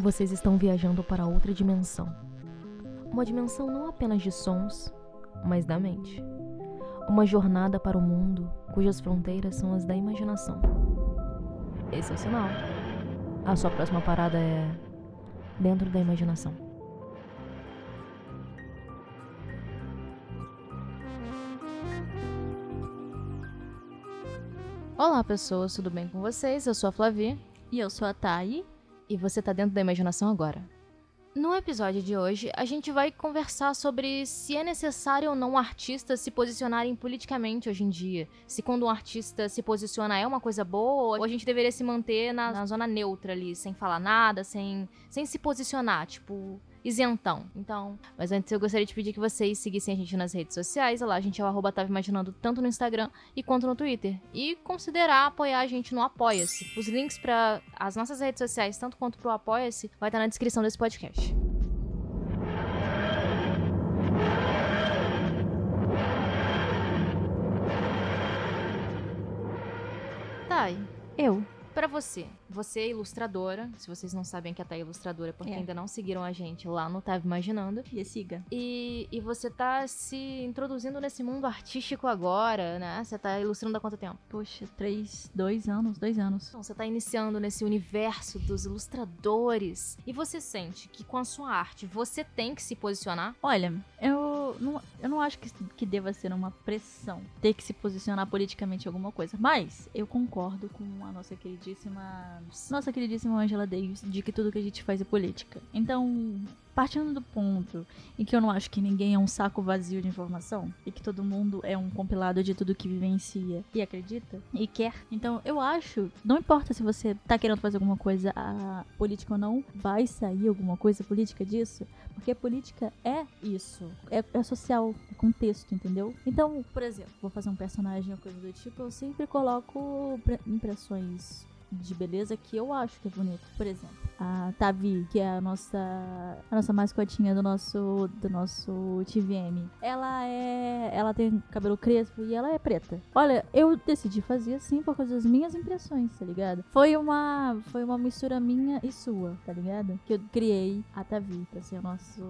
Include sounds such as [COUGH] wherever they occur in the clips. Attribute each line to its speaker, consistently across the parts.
Speaker 1: Vocês estão viajando para outra dimensão. Uma dimensão não apenas de sons, mas da mente. Uma jornada para o mundo cujas fronteiras são as da imaginação. Esse é o sinal. A sua próxima parada é dentro da imaginação. Olá, pessoas, tudo bem com vocês? Eu sou a Flavi
Speaker 2: E eu sou a Thay.
Speaker 1: E você tá dentro da imaginação agora. No episódio de hoje, a gente vai conversar sobre se é necessário ou não artistas se posicionarem politicamente hoje em dia. Se quando um artista se posiciona é uma coisa boa, ou a gente deveria se manter na, na zona neutra ali, sem falar nada, sem, sem se posicionar, tipo, isentão. Então, mas antes eu gostaria de pedir que vocês seguissem a gente nas redes sociais. Lá a gente é o arroba Tava Imaginando tanto no Instagram e quanto no Twitter. E considerar apoiar a gente no Apoia-se. Os links para as nossas redes sociais, tanto quanto pro Apoia-se, vai estar na descrição desse podcast. Thay,
Speaker 2: Eu.
Speaker 1: Pra você, você é ilustradora. Se vocês não sabem que a Thay é ilustradora, é porque
Speaker 2: É.
Speaker 1: ainda não seguiram a gente lá no Tava Imaginando.
Speaker 2: E siga.
Speaker 1: E, e você tá se introduzindo nesse mundo artístico agora, né? Você tá ilustrando há quanto tempo?
Speaker 2: Poxa, três, dois anos, dois anos.
Speaker 1: Então, você tá iniciando nesse universo dos ilustradores. E você sente que com a sua arte você tem que se posicionar?
Speaker 2: Olha, eu não, eu não acho que, que deva ser uma pressão ter que se posicionar politicamente em alguma coisa. Mas eu concordo com a nossa queridíssima. Nossa queridíssima Angela Davis de que tudo que a gente faz é política. Então. Partindo do ponto em que eu não acho que ninguém é um saco vazio de informação e que todo mundo é um compilado de tudo que vivencia e acredita e quer. Então eu acho, não importa se você tá querendo fazer alguma coisa política ou não, vai sair alguma coisa política disso, porque política é isso, é, é social, é contexto, entendeu? Então, por exemplo, vou fazer um personagem ou coisa do tipo, eu sempre coloco pre- impressões de beleza que eu acho que é bonito. Por exemplo, a Tavi, que é a nossa a nossa mascotinha do nosso do nosso TVM. Ela é ela tem cabelo crespo e ela é preta. Olha, eu decidi fazer assim por causa das minhas impressões, tá ligado? Foi uma foi uma mistura minha e sua, tá ligado? Que eu criei a Tavi pra ser o nosso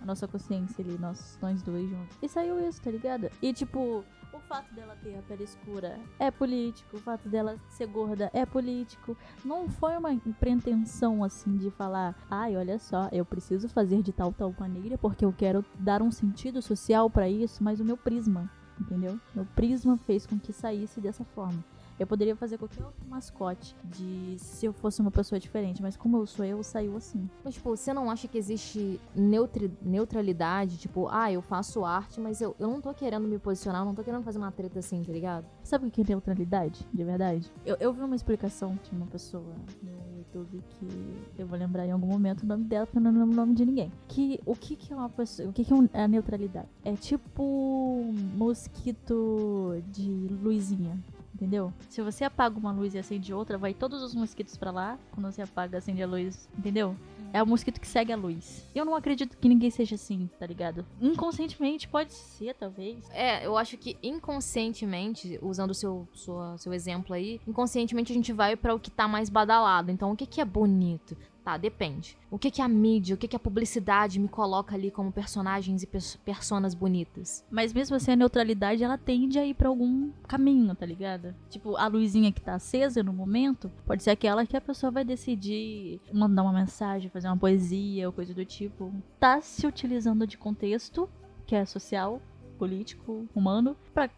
Speaker 2: a nossa consciência ali, nós nós dois juntos. E saiu isso, tá ligado? E tipo, o fato dela ter a pele escura é político, o fato dela ser gorda é político. Não foi uma pretensão assim de falar, ai, olha só, eu preciso fazer de tal tal maneira porque eu quero dar um sentido social pra isso, mas o meu prisma, entendeu? Meu prisma fez com que saísse dessa forma. Eu poderia fazer qualquer outro mascote de se eu fosse uma pessoa diferente, mas como eu sou eu, saiu assim.
Speaker 1: Mas, tipo, você não acha que existe neutri- neutralidade? Tipo, ah, eu faço arte, mas eu, eu não tô querendo me posicionar, eu não tô querendo fazer uma treta assim, tá ligado?
Speaker 2: Sabe o que é neutralidade, de verdade? Eu, eu vi uma explicação de uma pessoa no YouTube que eu vou lembrar em algum momento o nome dela, porque eu não lembro o nome de ninguém. Que o que, que é uma pessoa. O que, que é um- é a neutralidade? É tipo mosquito de luzinha. Entendeu? Se você apaga uma luz e acende outra, vai todos os mosquitos pra lá. Quando você apaga, acende a luz. Entendeu? É o mosquito que segue a luz. Eu não acredito que ninguém seja assim, tá ligado? Inconscientemente pode ser, talvez.
Speaker 1: É, eu acho que inconscientemente, usando o seu, seu exemplo aí, inconscientemente a gente vai pra o que tá mais badalado. Então, o que, que é bonito? Tá, depende. O que, que a mídia, o que, que a publicidade me coloca ali como personagens e pers personas bonitas?
Speaker 2: Mas mesmo assim, a neutralidade, ela tende a ir pra algum caminho, tá ligado? Tipo, a luzinha que tá acesa no momento, pode ser aquela que a pessoa vai decidir mandar uma mensagem, fazer uma poesia ou coisa do tipo. Tá se utilizando de contexto, que é social, político, humano, pra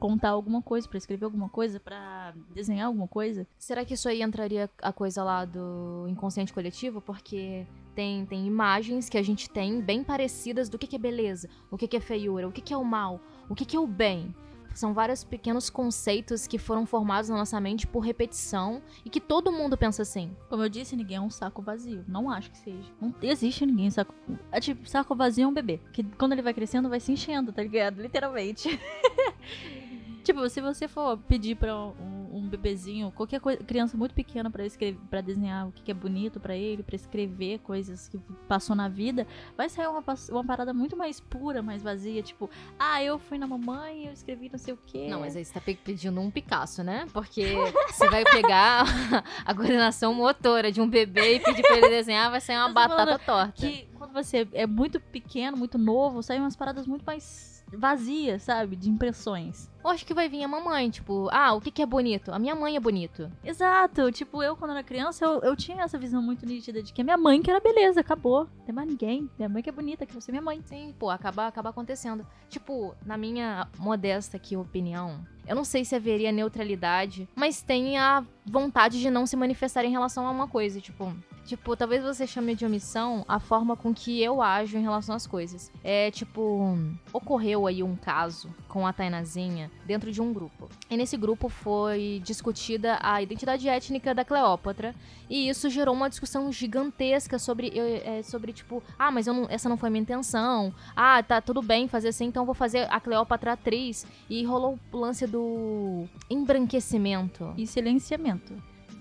Speaker 2: contar alguma coisa, pra escrever alguma coisa, pra desenhar alguma coisa.
Speaker 1: Será que isso aí entraria a coisa lá do inconsciente coletivo? Porque tem, tem imagens que a gente tem bem parecidas do que, que é beleza, o que, que é feiura, o que, que é o mal, o que, que é o bem. São vários pequenos conceitos que foram formados na nossa mente por repetição e que todo mundo pensa assim.
Speaker 2: Como eu disse, ninguém é um saco vazio. Não acho que seja. Não existe ninguém saco. É tipo, saco vazio é um bebê. Que quando ele vai crescendo, vai se enchendo, tá ligado? Literalmente. [LAUGHS] tipo, se você for pedir pra um, um bebezinho, qualquer coisa, criança muito pequena para escrever, para desenhar o que, é bonito para ele, para escrever coisas que passou na vida, vai sair uma, uma parada muito mais pura, mais vazia, tipo, ah, eu fui na mamãe, eu escrevi não sei o quê.
Speaker 1: Não, mas aí você tá pedindo um Picasso, né? Porque [LAUGHS] você vai pegar [LAUGHS] a coordenação motora de um bebê e pedir pra ele desenhar, vai sair uma batata torta.
Speaker 2: Que quando você é muito pequeno, muito novo, saem umas paradas muito mais vazia, sabe? De impressões.
Speaker 1: Eu acho que vai vir a mamãe, tipo, ah, o que, que é bonito? A minha mãe é bonito.
Speaker 2: Exato. Tipo, eu quando era criança, eu, eu tinha essa visão muito nítida de que a minha mãe que era beleza, acabou. Não tem mais ninguém. Minha mãe que é bonita, que você é minha mãe.
Speaker 1: Sim, pô, acaba, acaba acontecendo. Tipo, na minha modesta aqui opinião, eu não sei se haveria neutralidade, mas tem a vontade de não se manifestar em relação a uma coisa, tipo, Tipo, talvez você chame de omissão a forma com que eu ajo em relação às coisas. É tipo, ocorreu aí um caso com a Tainazinha dentro de um grupo. E nesse grupo foi discutida a identidade étnica da Cleópatra. E isso gerou uma discussão gigantesca sobre, é, sobre tipo, ah, mas não, essa não foi minha intenção. Ah, tá tudo bem fazer assim, então vou fazer a Cleópatra atriz. E rolou o lance do embranquecimento.
Speaker 2: E silenciamento.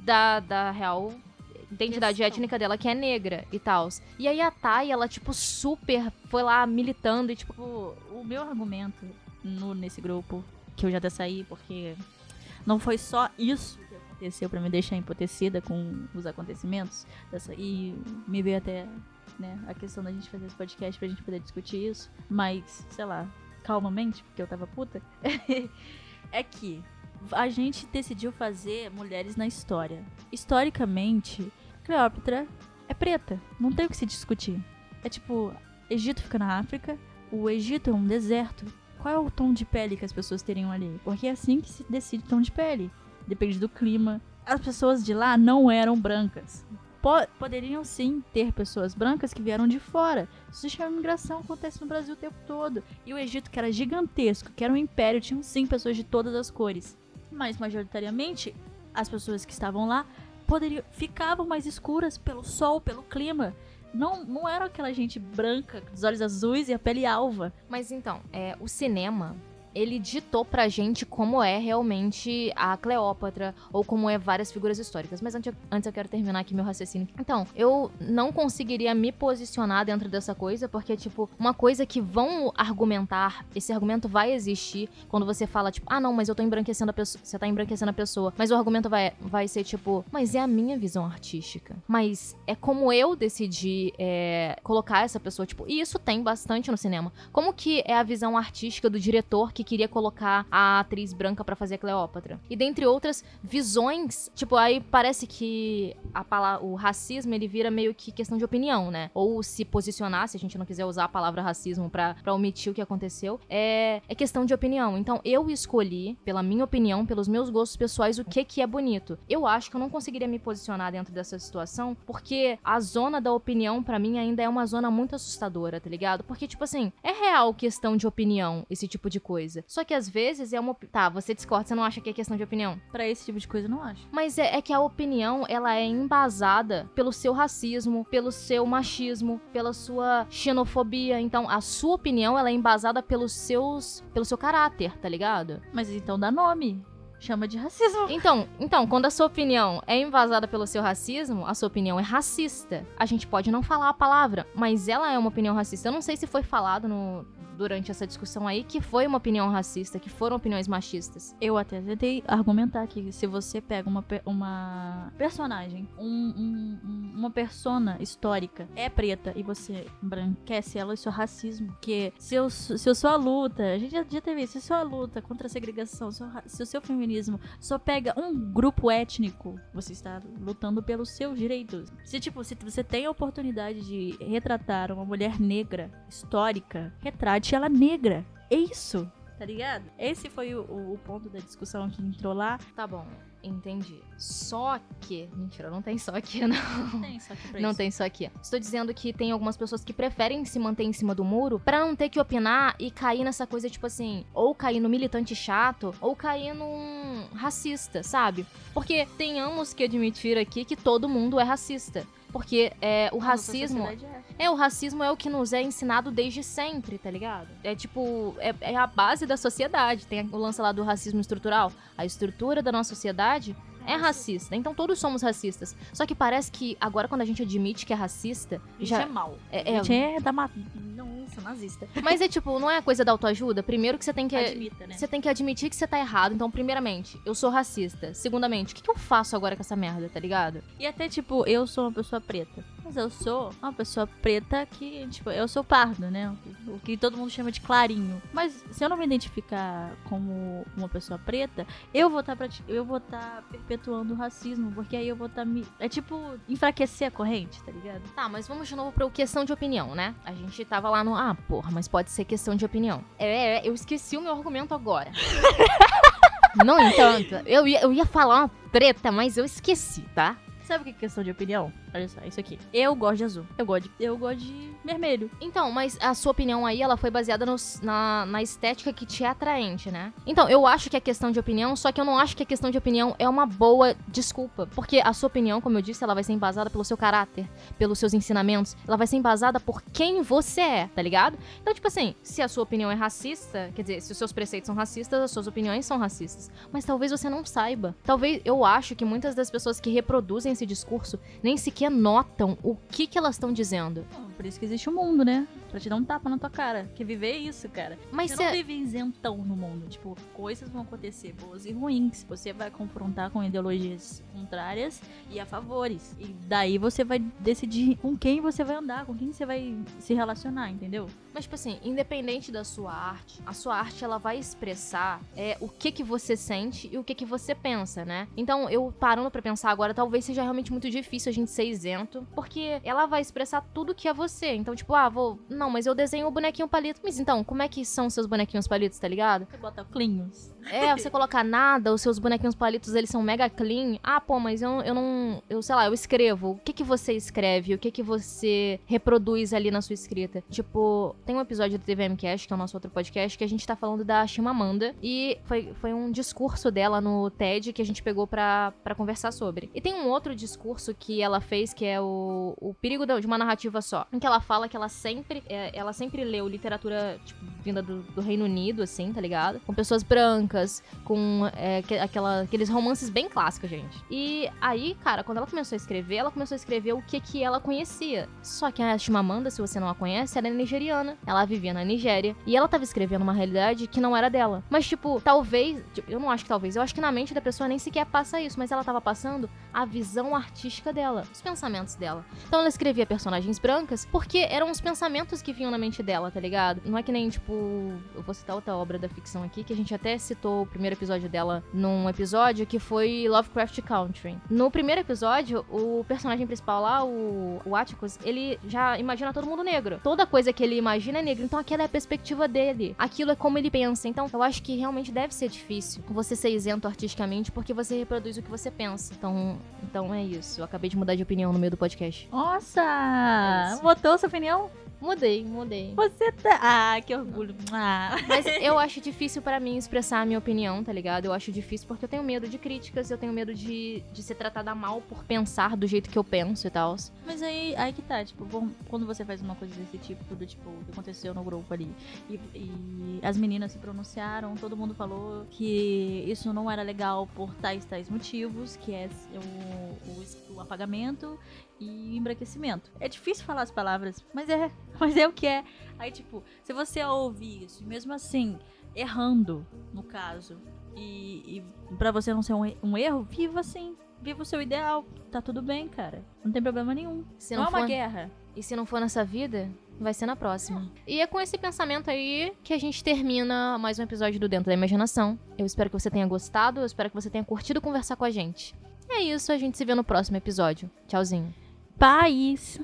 Speaker 1: Da, da real identidade étnica dela que é negra e tal. E aí a Thay, ela, tipo, super foi lá militando e, tipo.
Speaker 2: O, o meu argumento no, nesse grupo, que eu já até saí, porque não foi só isso que aconteceu para me deixar empotecida com os acontecimentos. Dessa, e me veio até né, a questão da gente fazer esse podcast pra gente poder discutir isso. Mas, sei lá, calmamente, porque eu tava puta. [LAUGHS] é que a gente decidiu fazer mulheres na história. Historicamente, Cleópatra é preta, não tem o que se discutir. É tipo, Egito fica na África, o Egito é um deserto. Qual é o tom de pele que as pessoas teriam ali? Porque é assim que se decide tom de pele. Depende do clima. As pessoas de lá não eram brancas. poderiam sim ter pessoas brancas que vieram de fora. Isso se chama imigração, acontece no Brasil o tempo todo. E o Egito, que era gigantesco, que era um império, tinham sim pessoas de todas as cores mas majoritariamente as pessoas que estavam lá poderiam ficavam mais escuras pelo sol, pelo clima. Não, não era aquela gente branca, dos olhos azuis e a pele alva.
Speaker 1: Mas então, é, o cinema ele ditou pra gente como é realmente a Cleópatra ou como é várias figuras históricas. Mas antes, antes eu quero terminar aqui meu raciocínio. Então, eu não conseguiria me posicionar dentro dessa coisa, porque, tipo, uma coisa que vão argumentar, esse argumento vai existir quando você fala, tipo, ah, não, mas eu tô embranquecendo a pessoa, você tá embranquecendo a pessoa. Mas o argumento vai, vai ser, tipo, mas é a minha visão artística. Mas é como eu decidi é, colocar essa pessoa, tipo, e isso tem bastante no cinema. Como que é a visão artística do diretor que queria colocar a atriz branca para fazer a Cleópatra. E dentre outras visões, tipo, aí parece que a palavra, o racismo ele vira meio que questão de opinião, né? Ou se posicionar, se a gente não quiser usar a palavra racismo para omitir o que aconteceu, é, é questão de opinião. Então eu escolhi, pela minha opinião, pelos meus gostos pessoais, o que que é bonito. Eu acho que eu não conseguiria me posicionar dentro dessa situação, porque a zona da opinião para mim ainda é uma zona muito assustadora, tá ligado? Porque tipo assim, é real questão de opinião esse tipo de coisa coisa. Só que às vezes é uma. Tá, você discorda, você não acha que é questão de opinião?
Speaker 2: Para esse tipo de coisa, eu não acho.
Speaker 1: Mas é, é, que a opinião, ela é embasada pelo seu racismo, pelo seu machismo, pela sua xenofobia. Então, a sua opinião, ela é embasada pelos seus. pelo seu caráter, tá ligado?
Speaker 2: Mas então dá nome chama de racismo.
Speaker 1: Então, então, quando a sua opinião é embasada pelo seu racismo, a sua opinião é racista. A gente pode não falar a palavra, mas ela é uma opinião racista. Eu não sei se foi falado no, durante essa discussão aí que foi uma opinião racista, que foram opiniões machistas.
Speaker 2: Eu até tentei argumentar que se você pega uma, uma personagem, um, um, uma persona histórica, é preta e você embranquece ela, isso é racismo. Porque se, eu, se a sua luta, a gente já, já teve isso, se a sua luta contra a segregação, se, se o seu feminismo só pega um grupo étnico, você está lutando pelos seus direitos. Se, tipo, se você tem a oportunidade de retratar uma mulher negra histórica, retrate ela negra. É isso, tá ligado? Esse foi o, o, ponto da discussão que entrou lá.
Speaker 1: Tá bom, entendi. Só que. Mentira, não tem só aqui, [LAUGHS] não.
Speaker 2: Não tem só aqui pra
Speaker 1: Não
Speaker 2: isso.
Speaker 1: tem só aqui. Estou dizendo que tem algumas pessoas que preferem se manter em cima do muro para não ter que opinar e cair nessa coisa, tipo assim, ou cair no militante chato, ou cair num racista, sabe? Porque tenhamos que admitir aqui que todo mundo é racista. Porque é, o racismo.
Speaker 2: é.
Speaker 1: É, o racismo é o que nos é ensinado desde sempre, tá ligado? É tipo, é, é a base da sociedade. Tem o lance lá do racismo estrutural. A estrutura da nossa sociedade é racista. Então todos somos racistas. Só que parece que agora quando a gente admite que é racista,
Speaker 2: Isso
Speaker 1: já
Speaker 2: é mal.
Speaker 1: é, é-
Speaker 2: Gente, é da ma... Não, isso, nazista. [LAUGHS]
Speaker 1: mas é tipo, não é coisa da autoajuda. Primeiro que você tem que
Speaker 2: Admita, né?
Speaker 1: você tem que admitir que você tá errado. Então, primeiramente, eu sou racista. Segundamente, o que, que eu faço agora com essa merda, tá ligado?
Speaker 2: E até, tipo, eu sou uma pessoa preta. Mas eu sou uma pessoa preta que, tipo, eu sou pardo, né? O que todo mundo chama de clarinho. Mas se eu não me identificar como uma pessoa preta, eu vou estar eu vou estar perpetuando o racismo, porque aí eu vou estar me é tipo enfraquecer a corrente, tá ligado?
Speaker 1: Tá, mas vamos de novo pra questão de opinião, né? A gente tava lá no. Ah, porra, mas pode ser questão de opinião. É, é, eu esqueci o meu argumento agora. [LAUGHS] no entanto, eu ia, eu ia falar uma treta, mas eu esqueci, tá?
Speaker 2: Sabe o que é questão de opinião? Olha só, isso aqui. Eu gosto de azul. Eu gosto de, eu gosto de vermelho.
Speaker 1: Então, mas a sua opinião aí, ela foi baseada nos- na, na estética que te é atraente, né? Então, eu acho que é questão de opinião, só que eu não acho que a questão de opinião é uma boa desculpa. Porque a sua opinião, como eu disse, ela vai ser embasada pelo seu caráter, pelos seus ensinamentos, ela vai ser embasada por quem você é, tá ligado? Então, tipo assim, se a sua opinião é racista, quer dizer, se os seus preceitos são racistas, as suas opiniões são racistas. Mas talvez você não saiba. Talvez, eu acho que muitas das pessoas que reproduzem esse discurso nem sequer notam o que que elas estão dizendo.
Speaker 2: Por isso que existe o mundo, né? Pra te dar um tapa na tua cara. Que viver é isso, cara.
Speaker 1: Mas
Speaker 2: você
Speaker 1: se-
Speaker 2: não vive isentão no mundo. Tipo, coisas vão acontecer boas e ruins. Você vai confrontar com ideologias contrárias e a favores. E daí você vai decidir com quem você vai andar, com quem você vai se relacionar, entendeu?
Speaker 1: Mas, tipo assim, independente da sua arte, a sua arte ela vai expressar é, o que que você sente e o que que você pensa, né? Então, eu parando pra pensar agora, talvez seja realmente muito difícil a gente ser isento, porque ela vai expressar tudo que é você. Então, tipo, ah, vou. Não, mas eu desenho o bonequinho palito. Mas então, como é que são os seus bonequinhos palitos, tá ligado?
Speaker 2: Você bota clinhos.
Speaker 1: É, você coloca nada, os seus bonequinhos palitos, eles são mega clean. Ah, pô, mas eu, eu não. Eu sei lá, eu escrevo. O que que você escreve? O que que você reproduz ali na sua escrita? Tipo, tem um episódio do TVMcast, que é o nosso outro podcast, que a gente tá falando da Chimamanda. E foi, foi um discurso dela no TED que a gente pegou pra, pra conversar sobre. E tem um outro discurso que ela fez, que é o, o perigo de uma narrativa só. Em que ela fala que ela sempre, é, ela sempre leu literatura, tipo, vinda do, do Reino Unido, assim, tá ligado? Com pessoas brancas, com é, que- aquela, aqueles romances bem clássicos, gente. E aí, cara, quando ela começou a escrever, ela começou a escrever o que que ela conhecia. Só que a Chimamanda, se você não a conhece, ela é nigeriana. Ela vivia na Nigéria. E ela tava escrevendo uma realidade que não era dela. Mas, tipo, talvez. tipo, eu não acho que talvez. Eu acho que na mente da pessoa nem sequer passa isso. Mas ela tava passando a visão artística dela. Os pensamentos dela. Então ela escrevia personagens brancas porque eram os pensamentos que vinham na mente dela, tá ligado? Não é que nem, tipo. Eu vou citar outra obra da ficção aqui, que a gente até citou o primeiro episódio dela num episódio que foi Lovecraft Country. No primeiro episódio, o personagem principal lá, o, o Atticus, ele já imagina todo mundo negro. Toda coisa que ele imagina é negra. Então aquela é a perspectiva dele. Aquilo é como ele pensa. Então eu acho que realmente deve ser difícil você ser isento artisticamente porque você reproduz o que você pensa. Então, então é isso. Eu acabei de mudar de opinião no meio do podcast.
Speaker 2: Nossa!
Speaker 1: É.
Speaker 2: Botou sua opinião?
Speaker 1: Mudei, mudei.
Speaker 2: Você tá. Ah, que orgulho. Ah.
Speaker 1: Mas eu [LAUGHS] acho difícil pra mim expressar a minha opinião, tá ligado? Eu acho difícil porque eu tenho medo de críticas, eu tenho medo de, de ser tratada mal por pensar do jeito que eu penso e tal.
Speaker 2: Mas aí, aí que tá, tipo, quando você faz uma coisa desse tipo, do tipo, o que aconteceu no grupo ali, e, e as meninas se pronunciaram, todo mundo falou que isso não era legal por tais, tais motivos, que é o, o, o apagamento e embranquecimento. É difícil falar as palavras, mas é, [LAUGHS] mas é o que é. Aí, tipo, se você ouvir isso, mesmo assim, errando, no caso, e, e para você não ser um, um erro, viva assim. Viva o seu ideal. Tá tudo bem, cara. Não tem problema nenhum.
Speaker 1: Se
Speaker 2: não,
Speaker 1: não
Speaker 2: é uma
Speaker 1: for-
Speaker 2: guerra.
Speaker 1: E se não for nessa vida, vai ser na próxima. E é com esse pensamento aí que a gente termina mais um episódio do Dentro da Imaginação. Eu espero que você tenha gostado, eu espero que você tenha curtido conversar com a gente. É isso, a gente se vê no próximo episódio. Tchauzinho.
Speaker 2: Paz.